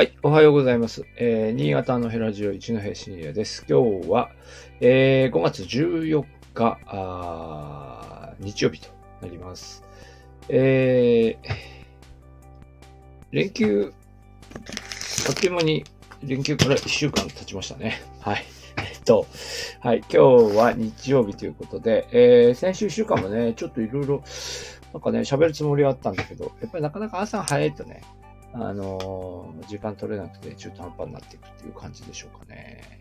はい、おはようございます。えー、新潟のヘラジオ一戸深夜です。今日は、えー、5月14日、あー日曜日となります。えー、連休、あっという間に連休から1週間経ちましたね。はい。えっと、はい、今日は日曜日ということで、えー、先週1週間もね、ちょっといろいろ、なんかね、喋るつもりはあったんだけど、やっぱりなかなか朝早いとね、あの時間取れなくて中途半端になっていくっていう感じでしょうかね。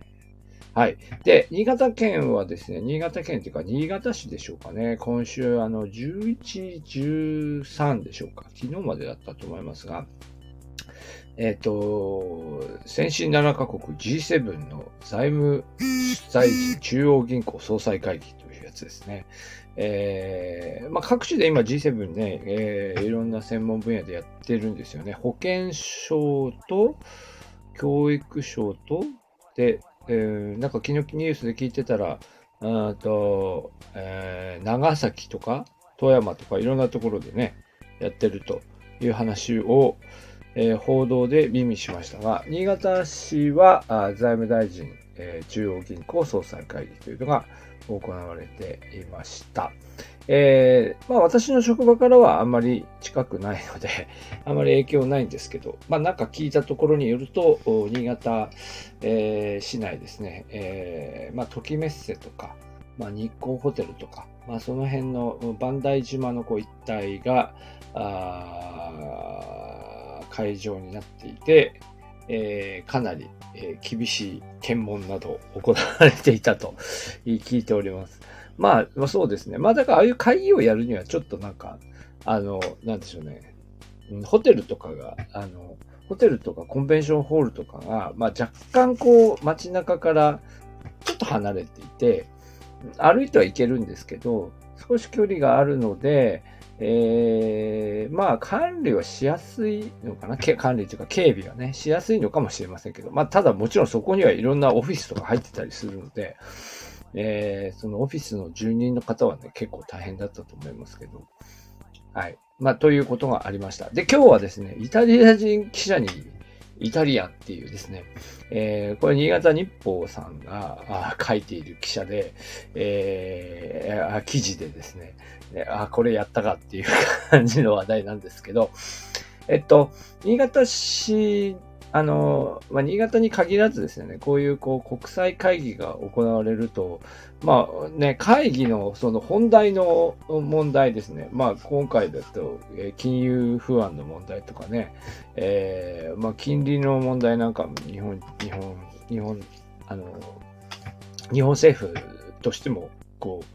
はい。で、新潟県はですね、新潟県っていうか、新潟市でしょうかね。今週、あの、11、13でしょうか。昨日までだったと思いますが、えっ、と、先進7カ国 G7 の財務大臣中央銀行総裁会議つですね。えーまあ、各地で今 G7 ね、えーいろんな専門分野でやってるんですよね。保健省と教育省と、で、えーなんか昨日ニュースで聞いてたら、あと、えー長崎とか富山とかいろんなところでね、やってるという話を、えー報道で耳しましたが、新潟市は財務大臣、えー中央銀行総裁会議というのが行われていました。えーまあ私の職場からはあんまり近くないので、あまり影響ないんですけど、まあなんか聞いたところによると、新潟、えー市内ですね、えーまあ時メッセとか、まあ日光ホテルとか、まあその辺の磐梯島のこう一帯が、あ会場になっていて、えーかなり、えー厳しい検問など行われていたと聞いております。まあ、そうですね。まあだからああいう会議をやるにはちょっとなんか、あの、なんでしょうね。ホテルとかが、あの、ホテルとかコンベンションホールとかが、まあ若干こう街中からちょっと離れていて、歩いては行けるんですけど、少し距離があるので、えー、まあ管理はしやすいのかな？管理というか警備がね、しやすいのかもしれませんけど、まあただもちろんそこにはいろんなオフィスとか入ってたりするので、えーそのオフィスの住人の方はね、結構大変だったと思いますけど。はい。まあ、ということがありました。で、今日はですね、イタリア人記者に、イタリアンっていうですね、えーこれ新潟日報さんが書いている記者で、えー記事でですね、あ、これやったかっていう感じの話題なんですけど、えっと、新潟市、あの、まあ、新潟に限らずですね、こういうこう国際会議が行われると、まあね、会議のその本題の問題ですね。まあ今回だと、え金融不安の問題とかね、えーまあ金利の問題なんかも日本、日本、日本、あの、日本政府としても、こう、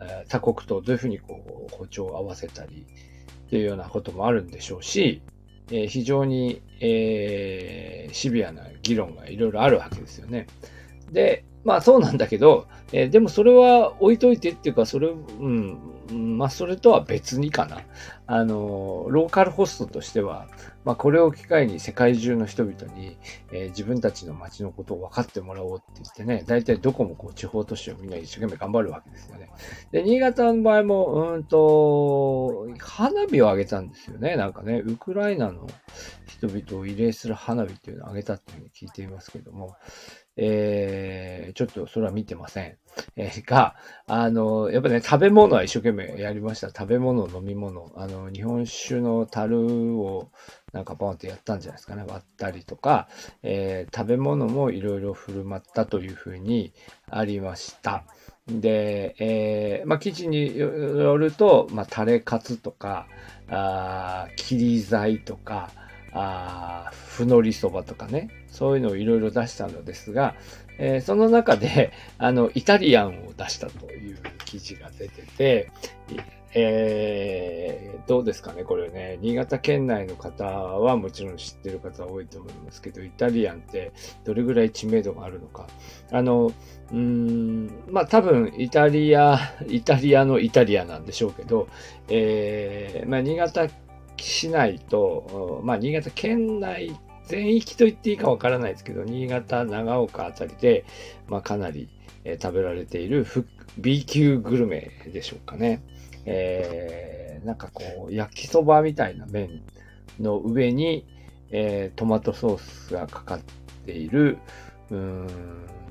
え他国とどういうふうにこう、歩調を合わせたり、っていうようなこともあるんでしょうし、えー非常に、えーシビアな議論がいろいろあるわけですよね。で、まあそうなんだけど、えーでもそれは置いといてっていうか、それ、うん、まあそれとは別にかな。あの、ローカルホストとしては、まあこれを機会に世界中の人々に、えー自分たちの街のことを分かってもらおうって言ってね、大体どこもこう地方都市をみんな一生懸命頑張るわけですよね。で、新潟の場合も、うーんと、花火を上げたんですよね。なんかね、ウクライナの人々を慰霊する花火っていうのを上げたっていうふうに聞いていますけども、えー、ちょっとそれは見てません。えーが、あの、やっぱね、食べ物は一生懸命やりました。食べ物、飲み物。あの、日本酒の樽をなんかポンってやったんじゃないですかね。割ったりとか、えー食べ物もいろいろ振る舞ったというふうにありました。で、えーまあ、記事によると、まあ、タレカツとか、あ切り材とか、あーふのりそばとかね、そういうのをいろいろ出したのですが、えーその中で、あの、イタリアンを出したという記事が出てて、えーどうですかね、これね、新潟県内の方はもちろん知ってる方多いと思いますけど、イタリアンってどれぐらい知名度があるのか。あの、うーん、まあ多分イタリア、イタリアのイタリアなんでしょうけど、えーまあ新潟市内と、まあ新潟県内全域と言っていいかわからないですけど、新潟、長岡あたりで、まあかなり、えー食べられている B 級グルメでしょうかね。えーなんかこう、焼きそばみたいな麺の上に、えー、トマトソースがかかっている、うん、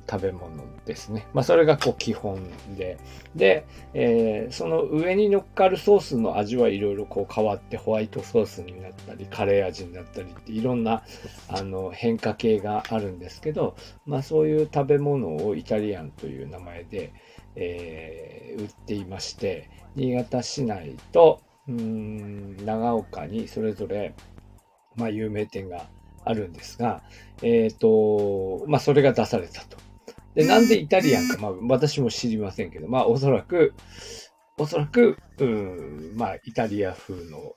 食べ物ですね。まあ、それがこう基本で。で、えー、その上に乗っかるソースの味はいろいろこう変わってホワイトソースになったり、カレー味になったりっていろんなあの変化系があるんですけど、まあ、そういう食べ物をイタリアンという名前で、えー、売っていまして、新潟市内と、うん、長岡にそれぞれ、まあ、有名店があるんですが、えっ、ー、と、まあ、それが出されたと。で、なんでイタリアンか、まあ、私も知りませんけど、まあ、おそらく、おそらく、うん、まあ、イタリア風の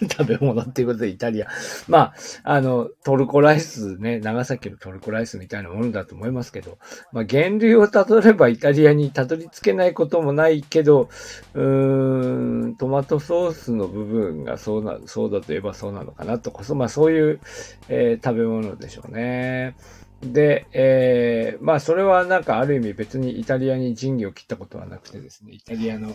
食べ物っていうことでイタリア。まあ、あの、トルコライスね、長崎のトルコライスみたいなものだと思いますけど、まあ、源流をたどればイタリアにたどり着けないこともないけど、うーん、トマトソースの部分がそうな、そうだと言えばそうなのかなとかそ、まあ、そういう、えー、食べ物でしょうね。で、えー、まあそれはなんかある意味別にイタリアに仁義を切ったことはなくてですね、イタリアの、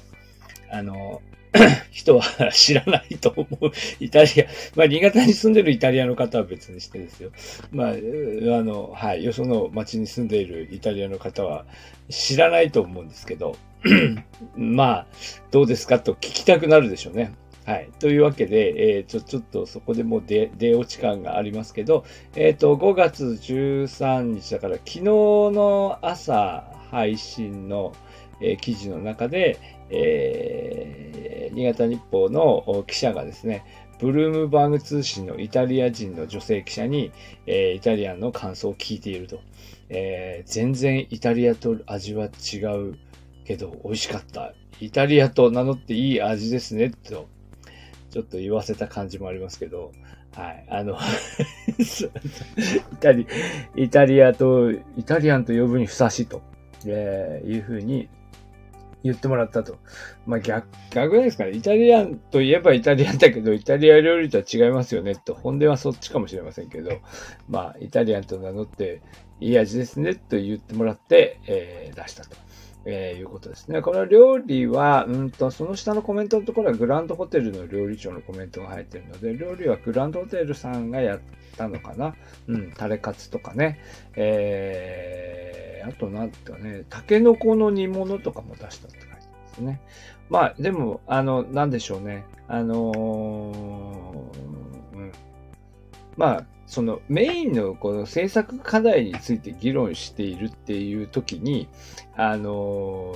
あの、人は知らないと思う。イタリア、まあ、新潟に住んでるイタリアの方は別にしてですよ。まあ、あの、はい、よその町に住んでいるイタリアの方は知らないと思うんですけど、まあ、どうですかと聞きたくなるでしょうね。はい。というわけで、えー、ちょ、ちょっとそこでもう出、出落ち感がありますけど、えっ、ー、と、5月13日だから、昨日の朝配信の、えー、記事の中で、えー、新潟日報の記者がですね、ブルームバーグ通信のイタリア人の女性記者に、えー、イタリアンの感想を聞いていると。えー、全然イタリアと味は違うけど美味しかった。イタリアと名乗っていい味ですね、とちょっと言わせた感じもありますけど、はい。あの イタリ、イタリアと、イタリアンと呼ぶにふさわしいと、えー、いうふうに言ってもらったと。まあ逆、逆ですかね。イタリアンといえばイタリアンだけど、イタリア料理とは違いますよねと。本音はそっちかもしれませんけど、まあ、イタリアンと名乗っていい味ですねと言ってもらって、えー、出したと。えー、いうことですね。この料理は、うんと、その下のコメントのところはグランドホテルの料理長のコメントが入ってるので、料理はグランドホテルさんがやったのかな。うん、タレカツとかね。えー、あとなんかね、タケノコの煮物とかも出したって書いてますね。まあ、でも、あの、なんでしょうね。あのー、うん。まあ、そのメインのこの制作課題について議論しているっていう時に、あの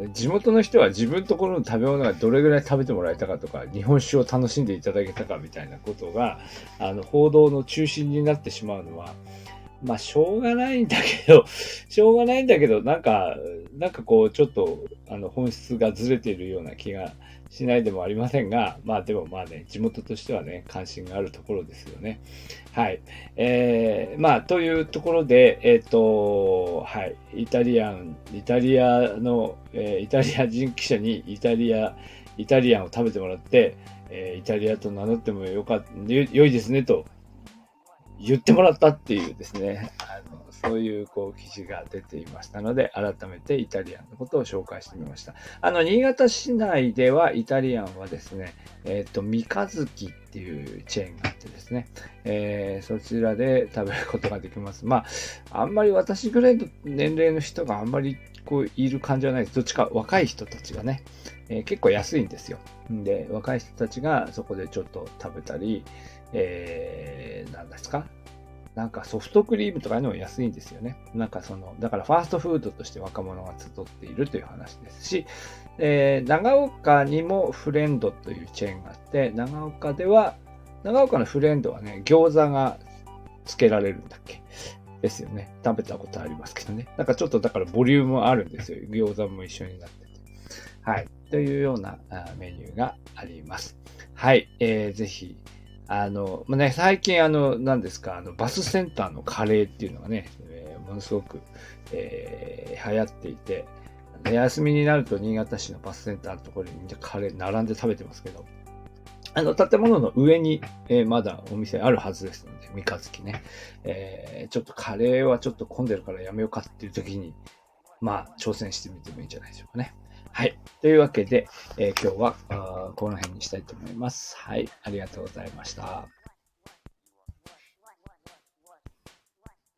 ー、地元の人は自分のところの食べ物がどれぐらい食べてもらえたかとか、日本酒を楽しんでいただけたかみたいなことが、あの、報道の中心になってしまうのは、まあ、しょうがないんだけど、しょうがないんだけど、なんか、なんかこう、ちょっと、あの、本質がずれているような気がしないでもありませんが、まあでもまあね、地元としてはね、関心があるところですよね。はい。えー、まあ、というところで、えっ、ー、と、はい。イタリアン、イタリアの、えー、イタリア人記者にイタリア、イタリアンを食べてもらって、えー、イタリアと名乗ってもよか、良いですねと言ってもらったっていうですね、あのそういうこう記事が出ていましたので、改めてイタリアンのことを紹介してみました。あの、新潟市内ではイタリアンはですね、えっ、ー、と、三日月っていうチェーンがあってですね、えー、そちらで食べることができます。まあ、あんまり私ぐらいの年齢の人があんまりこういる感じはないです。どっちか若い人たちがね、えー、結構安いんですよ。で、若い人たちがそこでちょっと食べたり、えー、何ですか？なんかソフトクリームとかいうのも安いんですよね。なんかその、だからファーストフードとして若者が集っているという話ですし、えー、長岡にもフレンドというチェーンがあって、長岡では、長岡のフレンドはね、餃子が付けられるんだっけ？ですよね。食べたことありますけどね。なんかちょっとだからボリュームあるんですよ。餃子も一緒になってて。はい。というようなメニューがあります。はい。えー、ぜひ、あの、まあ、ね、最近あの、何ですか、あの、バスセンターのカレーっていうのがね、えー、ものすごく、えー、流行っていて、休みになると新潟市のバスセンターのところにカレー並んで食べてますけど、あの、建物の上に、えー、まだお店あるはずですので、三日月ね。えー、ちょっとカレーはちょっと混んでるからやめようかっていう時に、まあ、挑戦してみてもいいんじゃないでしょうかね。はい。というわけで、えー、今日はこの辺にしたいと思います。はい。ありがとうございました。